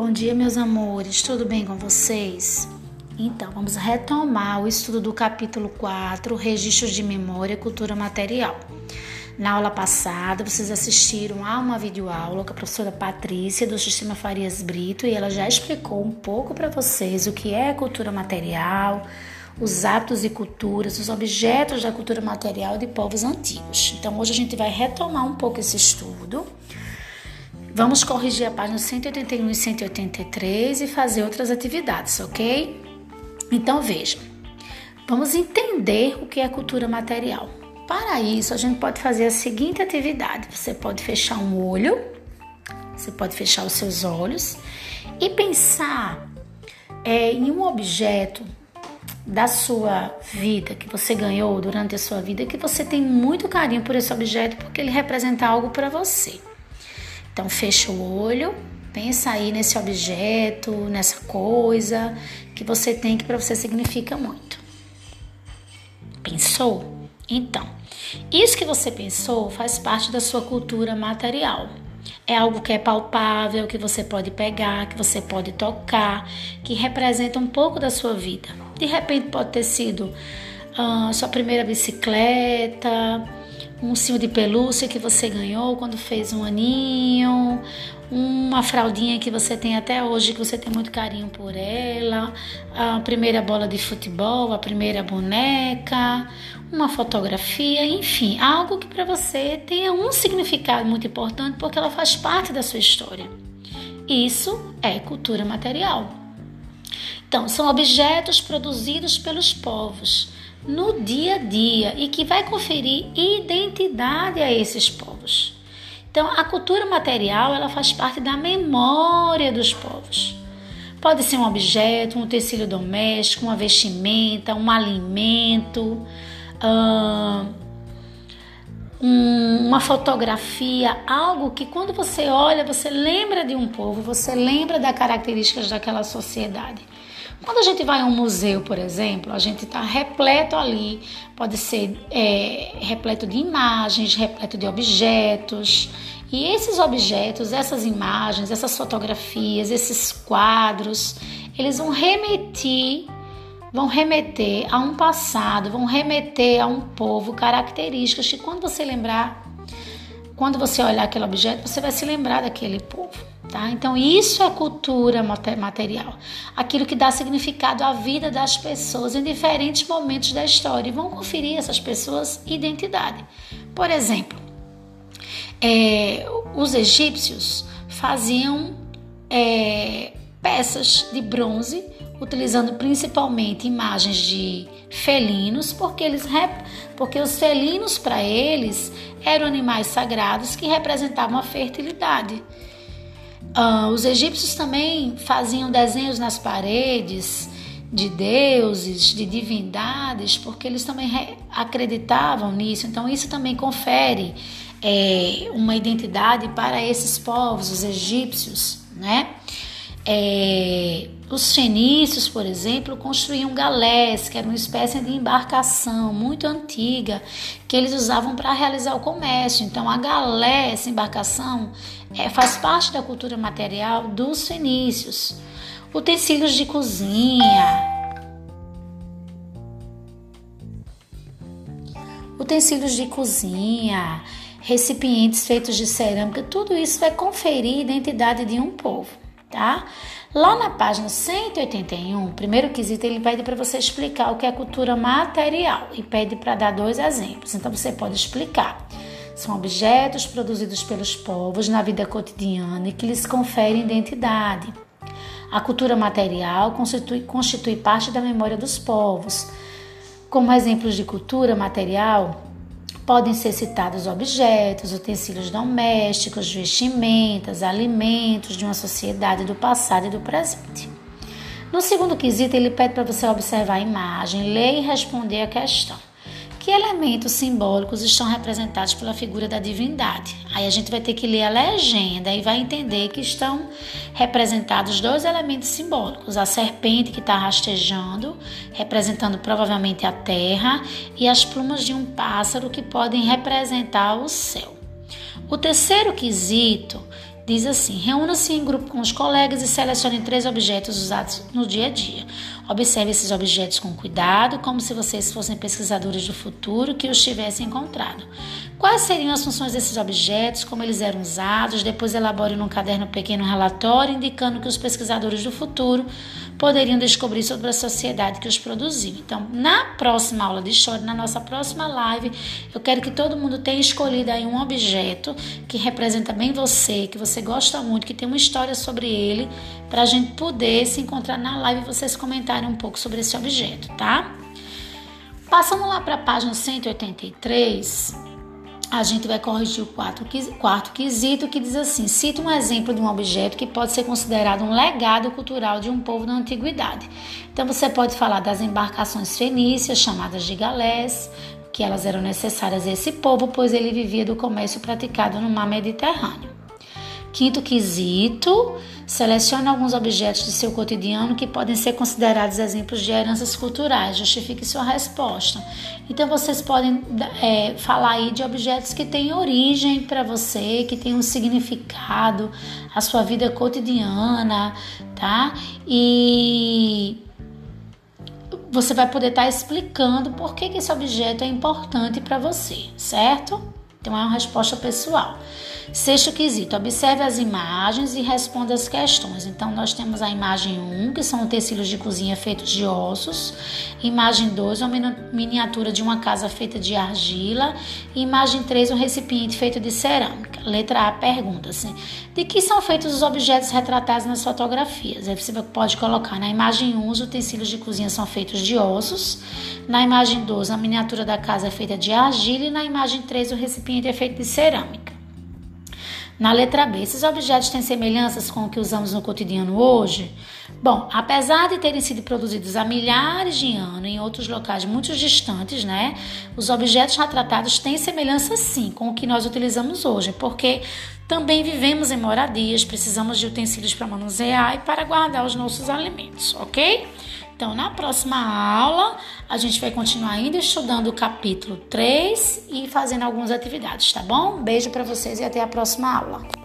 Bom dia, meus amores, tudo bem com vocês? Então, vamos retomar o estudo do capítulo 4, Registros de Memória e Cultura Material. Na aula passada, vocês assistiram a uma videoaula com a professora Patrícia do Sistema Farias Brito e ela já explicou um pouco para vocês o que é cultura material, os hábitos e culturas, os objetos da cultura material de povos antigos. Então, hoje a gente vai retomar um pouco esse estudo Vamos corrigir a página 181 e 183 e fazer outras atividades, ok? Então veja, vamos entender o que é cultura material. Para isso, a gente pode fazer a seguinte atividade: você pode fechar um olho, você pode fechar os seus olhos e pensar é, em um objeto da sua vida que você ganhou durante a sua vida que você tem muito carinho por esse objeto porque ele representa algo para você. Então fecha o olho, pensa aí nesse objeto, nessa coisa que você tem que para você significa muito. Pensou? Então, isso que você pensou faz parte da sua cultura material. É algo que é palpável, que você pode pegar, que você pode tocar, que representa um pouco da sua vida. De repente pode ter sido uh, sua primeira bicicleta, um cio de pelúcia que você ganhou quando fez um aninho, uma fraldinha que você tem até hoje, que você tem muito carinho por ela, a primeira bola de futebol, a primeira boneca, uma fotografia, enfim, algo que para você tenha um significado muito importante porque ela faz parte da sua história. Isso é cultura material. Então, são objetos produzidos pelos povos no dia a dia e que vai conferir identidade a esses povos. Então, a cultura material ela faz parte da memória dos povos. Pode ser um objeto, um utensílio doméstico, uma vestimenta, um alimento, uma fotografia, algo que quando você olha, você lembra de um povo, você lembra das características daquela sociedade. Quando a gente vai a um museu, por exemplo, a gente está repleto ali, pode ser é, repleto de imagens, repleto de objetos. E esses objetos, essas imagens, essas fotografias, esses quadros, eles vão remeter, vão remeter a um passado, vão remeter a um povo características que quando você lembrar, quando você olhar aquele objeto, você vai se lembrar daquele povo. Tá? Então, isso é cultura material, aquilo que dá significado à vida das pessoas em diferentes momentos da história e vão conferir essas pessoas identidade. Por exemplo, é, os egípcios faziam é, peças de bronze utilizando principalmente imagens de felinos, porque eles porque os felinos para eles eram animais sagrados que representavam a fertilidade. Uh, os egípcios também faziam desenhos nas paredes de deuses, de divindades, porque eles também acreditavam nisso. Então, isso também confere é, uma identidade para esses povos, os egípcios, né? É, os fenícios, por exemplo, construíam galés, que era uma espécie de embarcação muito antiga que eles usavam para realizar o comércio. Então, a galé, essa embarcação, é, faz parte da cultura material dos fenícios. Utensílios de cozinha, utensílios de cozinha, recipientes feitos de cerâmica, tudo isso vai conferir identidade de um povo, tá? Lá na página 181, primeiro quesito, ele pede para você explicar o que é cultura material e pede para dar dois exemplos. Então você pode explicar. São objetos produzidos pelos povos na vida cotidiana e que lhes conferem identidade. A cultura material constitui, constitui parte da memória dos povos. Como exemplos de cultura material, Podem ser citados objetos, utensílios domésticos, vestimentas, alimentos de uma sociedade do passado e do presente. No segundo quesito, ele pede para você observar a imagem, ler e responder a questão. Que elementos simbólicos estão representados pela figura da divindade? Aí a gente vai ter que ler a legenda e vai entender que estão representados dois elementos simbólicos: a serpente que está rastejando, representando provavelmente a terra, e as plumas de um pássaro que podem representar o céu. O terceiro quesito diz assim: reúna-se em grupo com os colegas e selecione três objetos usados no dia a dia. Observe esses objetos com cuidado, como se vocês fossem pesquisadores do futuro que os tivessem encontrado. Quais seriam as funções desses objetos, como eles eram usados? Depois elabore num caderno pequeno relatório indicando que os pesquisadores do futuro poderiam descobrir sobre a sociedade que os produziu. Então, na próxima aula de história, na nossa próxima live, eu quero que todo mundo tenha escolhido aí um objeto que representa bem você, que você gosta muito, que tem uma história sobre ele, para a gente poder se encontrar na live e vocês comentarem um pouco sobre esse objeto, tá? Passando lá para a página 183, a gente vai corrigir o quarto, quarto quesito que diz assim: cita um exemplo de um objeto que pode ser considerado um legado cultural de um povo da antiguidade. Então você pode falar das embarcações fenícias, chamadas de galés, que elas eram necessárias a esse povo, pois ele vivia do comércio praticado no mar Mediterrâneo. Quinto quesito, selecione alguns objetos de seu cotidiano que podem ser considerados exemplos de heranças culturais. Justifique sua resposta. Então, vocês podem é, falar aí de objetos que têm origem para você, que têm um significado, a sua vida cotidiana, tá? E você vai poder estar tá explicando por que, que esse objeto é importante para você, certo? Então, é uma resposta pessoal. Sexto quesito, observe as imagens e responda as questões. Então, nós temos a imagem 1, que são utensílios de cozinha feitos de ossos. Imagem 2, uma miniatura de uma casa feita de argila. E imagem 3, um recipiente feito de cerâmica. Letra A pergunta-se: de que são feitos os objetos retratados nas fotografias? Aí você pode colocar na imagem 1, os utensílios de cozinha são feitos de ossos. Na imagem 2, a miniatura da casa é feita de argila. E na imagem 3, o recipiente é feito de cerâmica. Na letra B, esses objetos têm semelhanças com o que usamos no cotidiano hoje? Bom, apesar de terem sido produzidos há milhares de anos em outros locais muito distantes, né? Os objetos retratados têm semelhança sim com o que nós utilizamos hoje, porque também vivemos em moradias, precisamos de utensílios para manusear e para guardar os nossos alimentos, ok? Então, na próxima aula, a gente vai continuar ainda estudando o capítulo 3 e fazendo algumas atividades, tá bom? beijo para vocês e até a próxima aula.